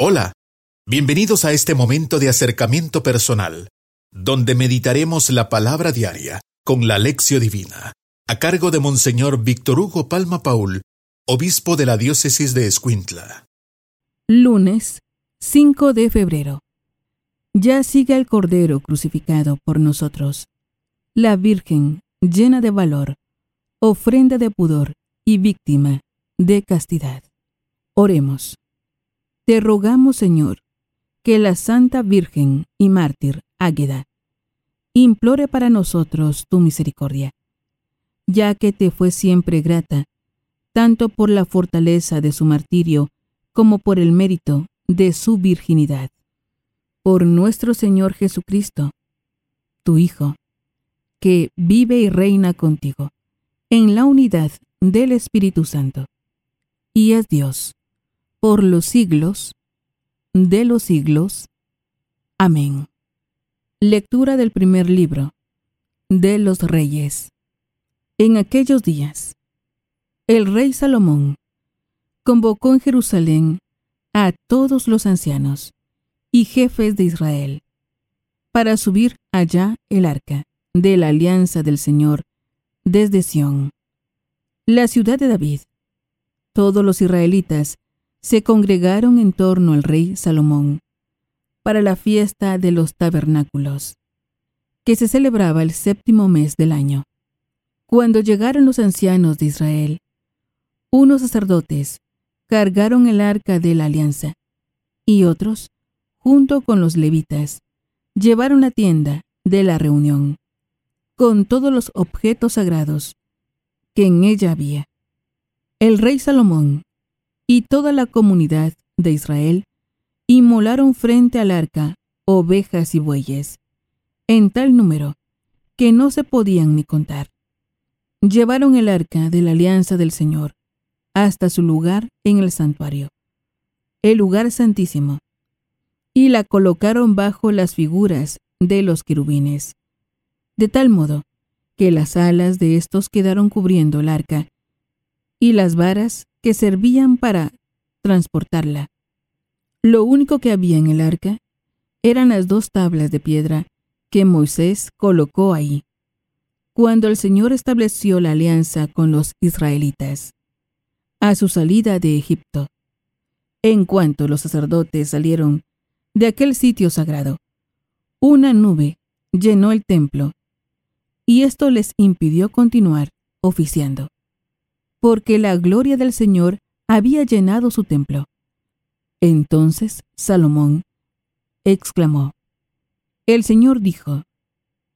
Hola, bienvenidos a este momento de acercamiento personal, donde meditaremos la palabra diaria con la lección divina, a cargo de Monseñor Víctor Hugo Palma Paul, obispo de la diócesis de Escuintla. Lunes 5 de febrero. Ya sigue el Cordero crucificado por nosotros. La Virgen, llena de valor, ofrenda de pudor y víctima de castidad. Oremos. Te rogamos, Señor, que la Santa Virgen y Mártir Águeda implore para nosotros tu misericordia, ya que te fue siempre grata, tanto por la fortaleza de su martirio como por el mérito de su virginidad. Por nuestro Señor Jesucristo, tu Hijo, que vive y reina contigo, en la unidad del Espíritu Santo, y es Dios por los siglos de los siglos. Amén. Lectura del primer libro de los reyes. En aquellos días, el rey Salomón convocó en Jerusalén a todos los ancianos y jefes de Israel para subir allá el arca de la alianza del Señor desde Sión, la ciudad de David. Todos los israelitas se congregaron en torno al rey Salomón para la fiesta de los tabernáculos, que se celebraba el séptimo mes del año. Cuando llegaron los ancianos de Israel, unos sacerdotes cargaron el arca de la alianza, y otros, junto con los levitas, llevaron la tienda de la reunión, con todos los objetos sagrados que en ella había. El rey Salomón y toda la comunidad de Israel inmolaron frente al arca ovejas y bueyes, en tal número que no se podían ni contar. Llevaron el arca de la alianza del Señor hasta su lugar en el santuario, el lugar santísimo, y la colocaron bajo las figuras de los querubines, de tal modo que las alas de estos quedaron cubriendo el arca, y las varas que servían para transportarla. Lo único que había en el arca eran las dos tablas de piedra que Moisés colocó ahí, cuando el Señor estableció la alianza con los israelitas, a su salida de Egipto. En cuanto los sacerdotes salieron de aquel sitio sagrado, una nube llenó el templo, y esto les impidió continuar oficiando porque la gloria del Señor había llenado su templo. Entonces Salomón exclamó, El Señor dijo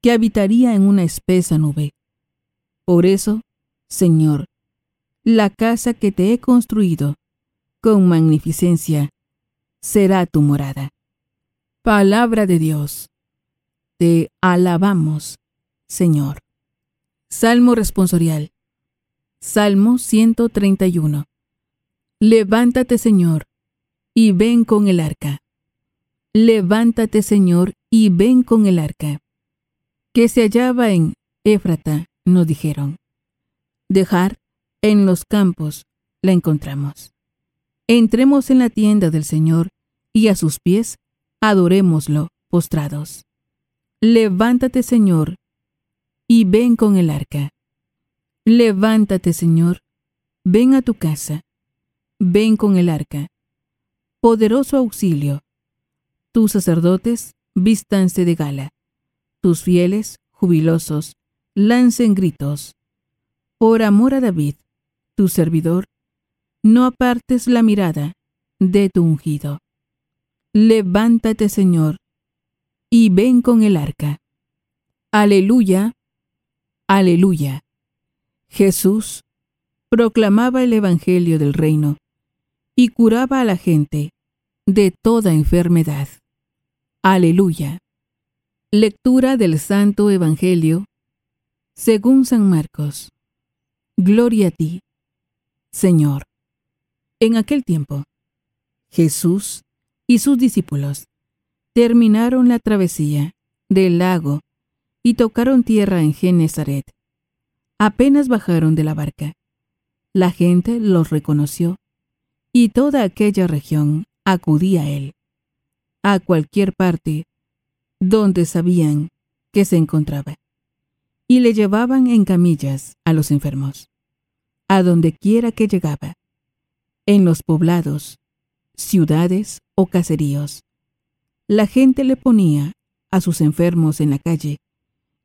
que habitaría en una espesa nube. Por eso, Señor, la casa que te he construido con magnificencia será tu morada. Palabra de Dios. Te alabamos, Señor. Salmo responsorial. Salmo 131. Levántate, Señor, y ven con el arca. Levántate, Señor, y ven con el arca. Que se hallaba en Éfrata, nos dijeron. Dejar en los campos la encontramos. Entremos en la tienda del Señor y a sus pies adorémoslo postrados. Levántate, Señor, y ven con el arca. Levántate, Señor, ven a tu casa, ven con el arca. Poderoso auxilio. Tus sacerdotes vístanse de gala, tus fieles, jubilosos, lancen gritos. Por amor a David, tu servidor, no apartes la mirada de tu ungido. Levántate, Señor, y ven con el arca. Aleluya, aleluya. Jesús proclamaba el Evangelio del reino y curaba a la gente de toda enfermedad. Aleluya. Lectura del Santo Evangelio según San Marcos. Gloria a ti, Señor. En aquel tiempo, Jesús y sus discípulos terminaron la travesía del lago y tocaron tierra en Genezaret apenas bajaron de la barca. La gente los reconoció y toda aquella región acudía a él, a cualquier parte donde sabían que se encontraba, y le llevaban en camillas a los enfermos, a donde quiera que llegaba, en los poblados, ciudades o caseríos. La gente le ponía a sus enfermos en la calle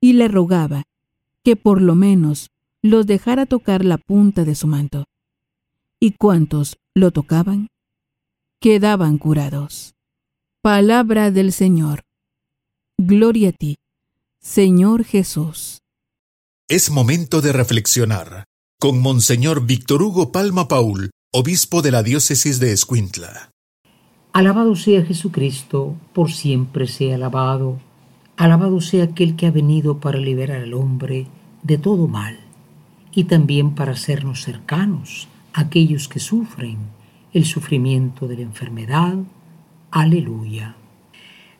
y le rogaba que por lo menos los dejara tocar la punta de su manto. Y cuantos lo tocaban, quedaban curados. Palabra del Señor. Gloria a ti, Señor Jesús. Es momento de reflexionar con Monseñor Víctor Hugo Palma Paul, obispo de la diócesis de Escuintla. Alabado sea Jesucristo, por siempre sea alabado. Alabado sea aquel que ha venido para liberar al hombre de todo mal y también para hacernos cercanos a aquellos que sufren el sufrimiento de la enfermedad. Aleluya.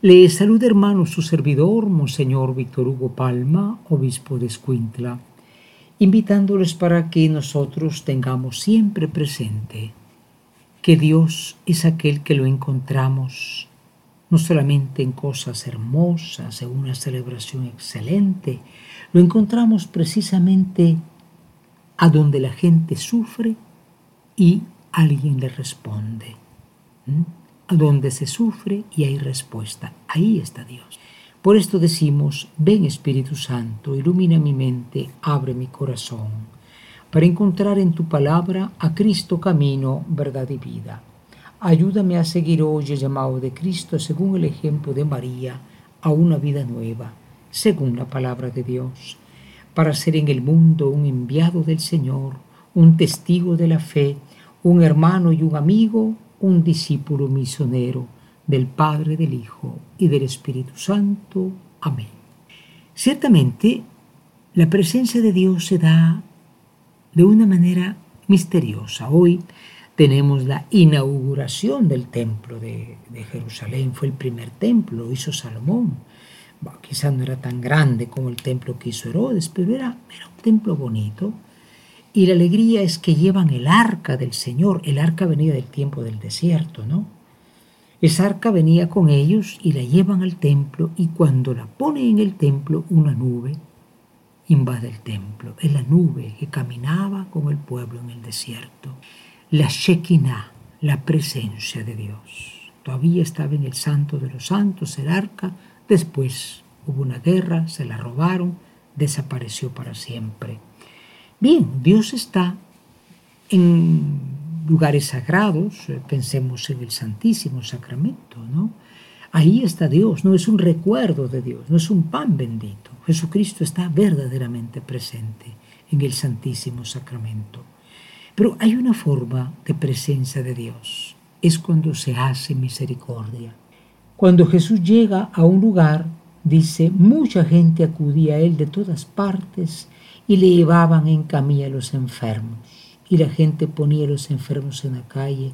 Le saluda hermano su servidor, Monseñor Víctor Hugo Palma, obispo de Escuintla, invitándoles para que nosotros tengamos siempre presente que Dios es aquel que lo encontramos no solamente en cosas hermosas, en una celebración excelente, lo encontramos precisamente a donde la gente sufre y alguien le responde. A donde se sufre y hay respuesta. Ahí está Dios. Por esto decimos, ven Espíritu Santo, ilumina mi mente, abre mi corazón, para encontrar en tu palabra a Cristo camino, verdad y vida. Ayúdame a seguir hoy el llamado de Cristo según el ejemplo de María a una vida nueva, según la palabra de Dios, para ser en el mundo un enviado del Señor, un testigo de la fe, un hermano y un amigo, un discípulo misionero del Padre, del Hijo y del Espíritu Santo. Amén. Ciertamente, la presencia de Dios se da de una manera misteriosa. Hoy tenemos la inauguración del templo de, Jerusalén, fue el primer templo, lo hizo Salomón. Bueno, quizás no era tan grande como el templo que hizo Herodes, pero era, era un templo bonito. Y la alegría es que llevan el arca del Señor. El arca venía del tiempo del desierto, ¿no? Esa arca venía con ellos y la llevan al templo y cuando la ponen en el templo, una nube invade el templo. Es la nube que caminaba con el pueblo en el desierto la Shekinah, la presencia de Dios. Todavía estaba en el santo de los santos, el arca, después hubo una guerra, se la robaron, desapareció para siempre. Bien, Dios está en lugares sagrados, eh, pensemos en el Santísimo Sacramento, ¿no? Ahí está Dios, no es un recuerdo de Dios, no es un pan bendito. Jesucristo está verdaderamente presente en el Santísimo Sacramento. Pero hay una forma de presencia de Dios. Es cuando se hace misericordia. Cuando Jesús llega a un lugar, dice, mucha gente acudía a él de todas partes y le llevaban en camilla a los enfermos. Y la gente ponía a los enfermos en la calle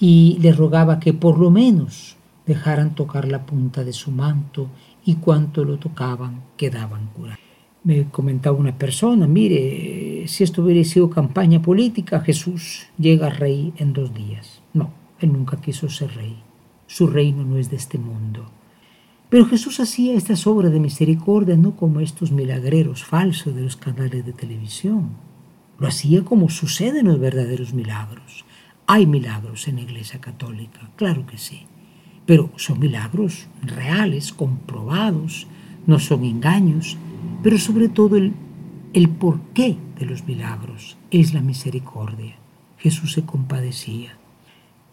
y le rogaba que por lo menos dejaran tocar la punta de su manto y cuanto lo tocaban quedaban curados me comentaba una persona, mire, si esto hubiera sido campaña política, Jesús llega rey en dos días. No, él nunca quiso ser rey. Su reino no es de este mundo. Pero Jesús hacía estas obras de misericordia no como estos milagreros falsos de los canales de televisión. Lo hacía como sucede en los verdaderos milagros. Hay milagros en la Iglesia Católica, claro que sí. Pero son milagros reales, comprobados, no son engaños pero sobre todo el, el porqué de los milagros es la misericordia. Jesús se compadecía.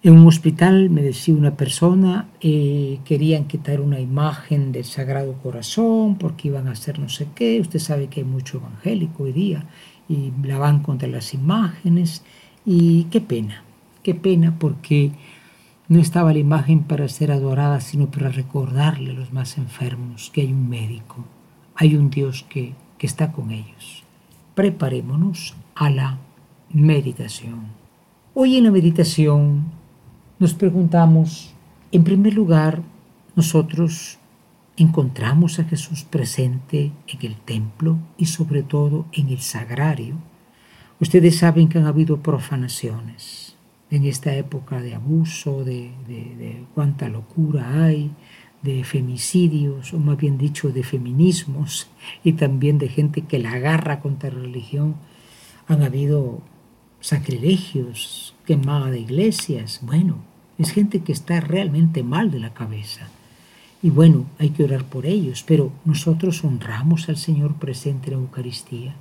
En un hospital me decía una persona, eh, querían quitar una imagen del Sagrado Corazón porque iban a hacer no sé qué. Usted sabe que hay mucho evangélico hoy día y la van contra las imágenes. Y qué pena, qué pena porque no estaba la imagen para ser adorada, sino para recordarle a los más enfermos que hay un médico, hay un Dios que, que está con ellos. Preparémonos a la meditación. Hoy en la meditación nos preguntamos, en primer lugar, nosotros encontramos a Jesús presente en el templo y sobre todo en el sagrario. Ustedes saben que han habido profanaciones en esta época de abuso, de, cuánta locura hay, de femicidios, o más bien dicho, de feminismos, y también de gente que la agarra contra la religión. Han habido sacrilegios, quemada de iglesias. Bueno, es gente que está realmente mal de la cabeza. Y bueno, hay que orar por ellos, pero nosotros honramos al Señor presente en la Eucaristía.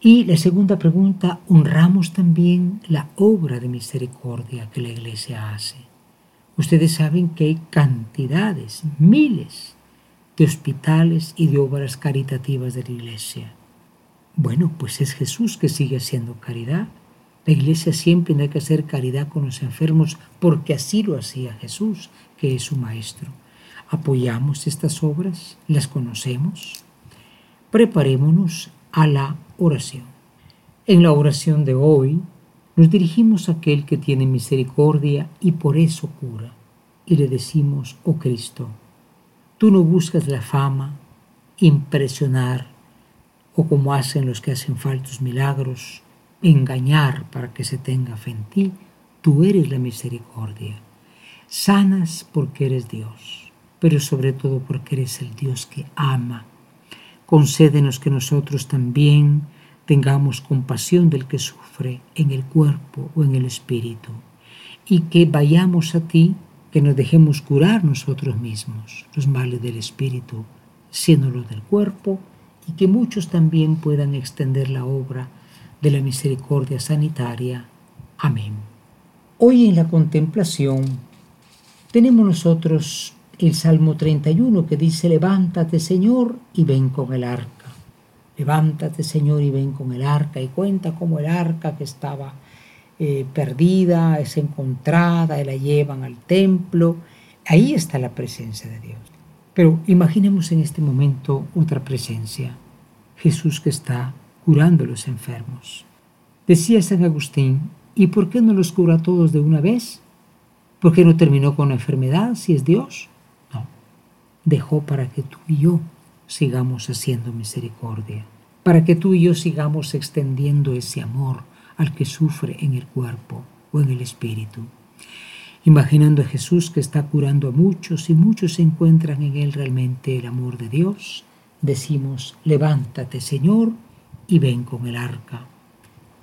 Y la segunda pregunta, honramos también la obra de misericordia que la Iglesia hace. Ustedes saben que hay cantidades, miles de hospitales y de obras caritativas de la Iglesia. Bueno, pues es Jesús que sigue haciendo caridad. La Iglesia siempre tiene que hacer caridad con los enfermos porque así lo hacía Jesús, que es su Maestro. ¿Apoyamos estas obras? ¿Las conocemos? Preparémonos a la oración. En la oración de hoy nos dirigimos a aquel que tiene misericordia y por eso cura, y le decimos, oh Cristo, tú no buscas la fama, impresionar, o como hacen los que hacen faltos milagros, engañar para que se tenga fe en ti, tú eres la misericordia. Sanas porque eres Dios, pero sobre todo porque eres el Dios que ama. Concédenos que nosotros también tengamos compasión del que sufre en el cuerpo o en el espíritu, y que vayamos a ti, que nos dejemos curar nosotros mismos los males del espíritu, siendo los del cuerpo, y que muchos también puedan extender la obra de la misericordia sanitaria. Amén. Hoy en la contemplación tenemos nosotros el Salmo 31 que dice, levántate Señor y ven con el arca. Levántate Señor y ven con el arca y cuenta cómo el arca que estaba eh, perdida es encontrada y la llevan al templo. Ahí está la presencia de Dios. Pero imaginemos en este momento otra presencia, Jesús que está curando a los enfermos. Decía San Agustín, ¿y por qué no los cura a todos de una vez? ¿Por qué no terminó con la enfermedad si es Dios? No, dejó para que tú y yo sigamos haciendo misericordia, para que tú y yo sigamos extendiendo ese amor al que sufre en el cuerpo o en el espíritu. Imaginando a Jesús que está curando a muchos y muchos encuentran en él realmente el amor de Dios, decimos, levántate Señor y ven con el arca.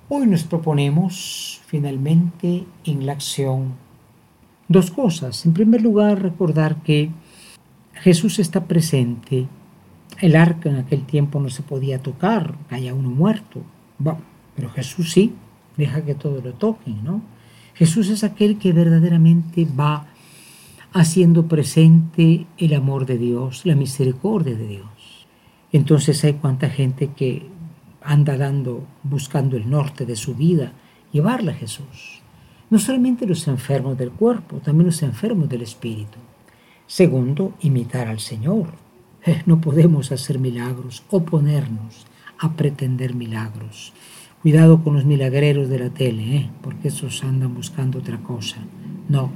Hoy nos proponemos finalmente en la acción dos cosas. En primer lugar, recordar que Jesús está presente el arca en aquel tiempo no se podía tocar, haya uno muerto. pero Jesús sí, deja que todo lo toquen, ¿no? Jesús es aquel que verdaderamente va haciendo presente el amor de Dios, la misericordia de Dios. Entonces hay cuánta gente que anda dando, buscando el norte de su vida, llevarla a Jesús. No solamente los enfermos del cuerpo, también los enfermos del espíritu. Segundo, imitar al Señor, eh, no podemos hacer milagros o ponernos a pretender milagros. Cuidado con los milagreros de la tele, ¿eh? porque esos andan buscando otra cosa. No.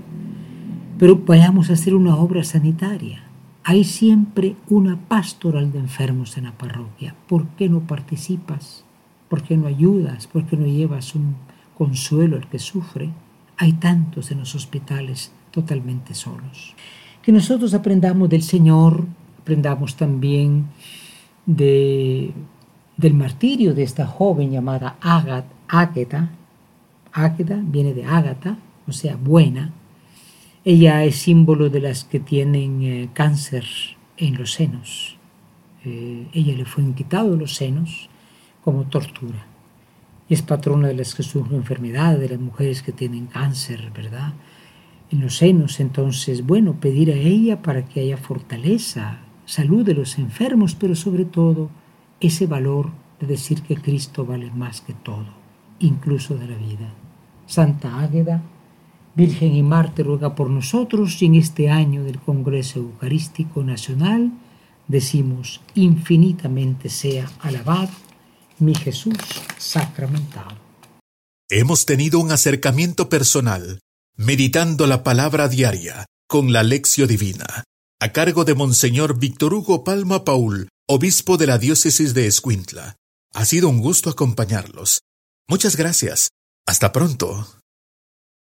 Pero vayamos a hacer una obra sanitaria. Hay siempre una pastoral de enfermos en la parroquia. ¿Por qué no participas? ¿Por qué no ayudas? ¿Por qué no llevas un consuelo al que sufre? Hay tantos en los hospitales totalmente solos. Que nosotros aprendamos del Señor aprendamos también de, del martirio de esta joven llamada Ágata. Ágata viene de Ágata, o sea, buena. Ella es símbolo de las que tienen eh, cáncer en los senos. Eh, ella le fue quitado los senos como tortura. Es patrona de las que sufren enfermedad, de las mujeres que tienen cáncer, ¿verdad? En los senos, entonces, bueno, pedir a ella para que haya fortaleza, salud de los enfermos, pero sobre todo ese valor de decir que Cristo vale más que todo, incluso de la vida. Santa Águeda, Virgen y Marte, ruega por nosotros y en este año del Congreso Eucarístico Nacional decimos infinitamente sea alabado mi Jesús sacramentado. Hemos tenido un acercamiento personal, meditando la palabra diaria con la lección divina a cargo de Monseñor Víctor Hugo Palma Paul, obispo de la diócesis de Escuintla. Ha sido un gusto acompañarlos. Muchas gracias. Hasta pronto.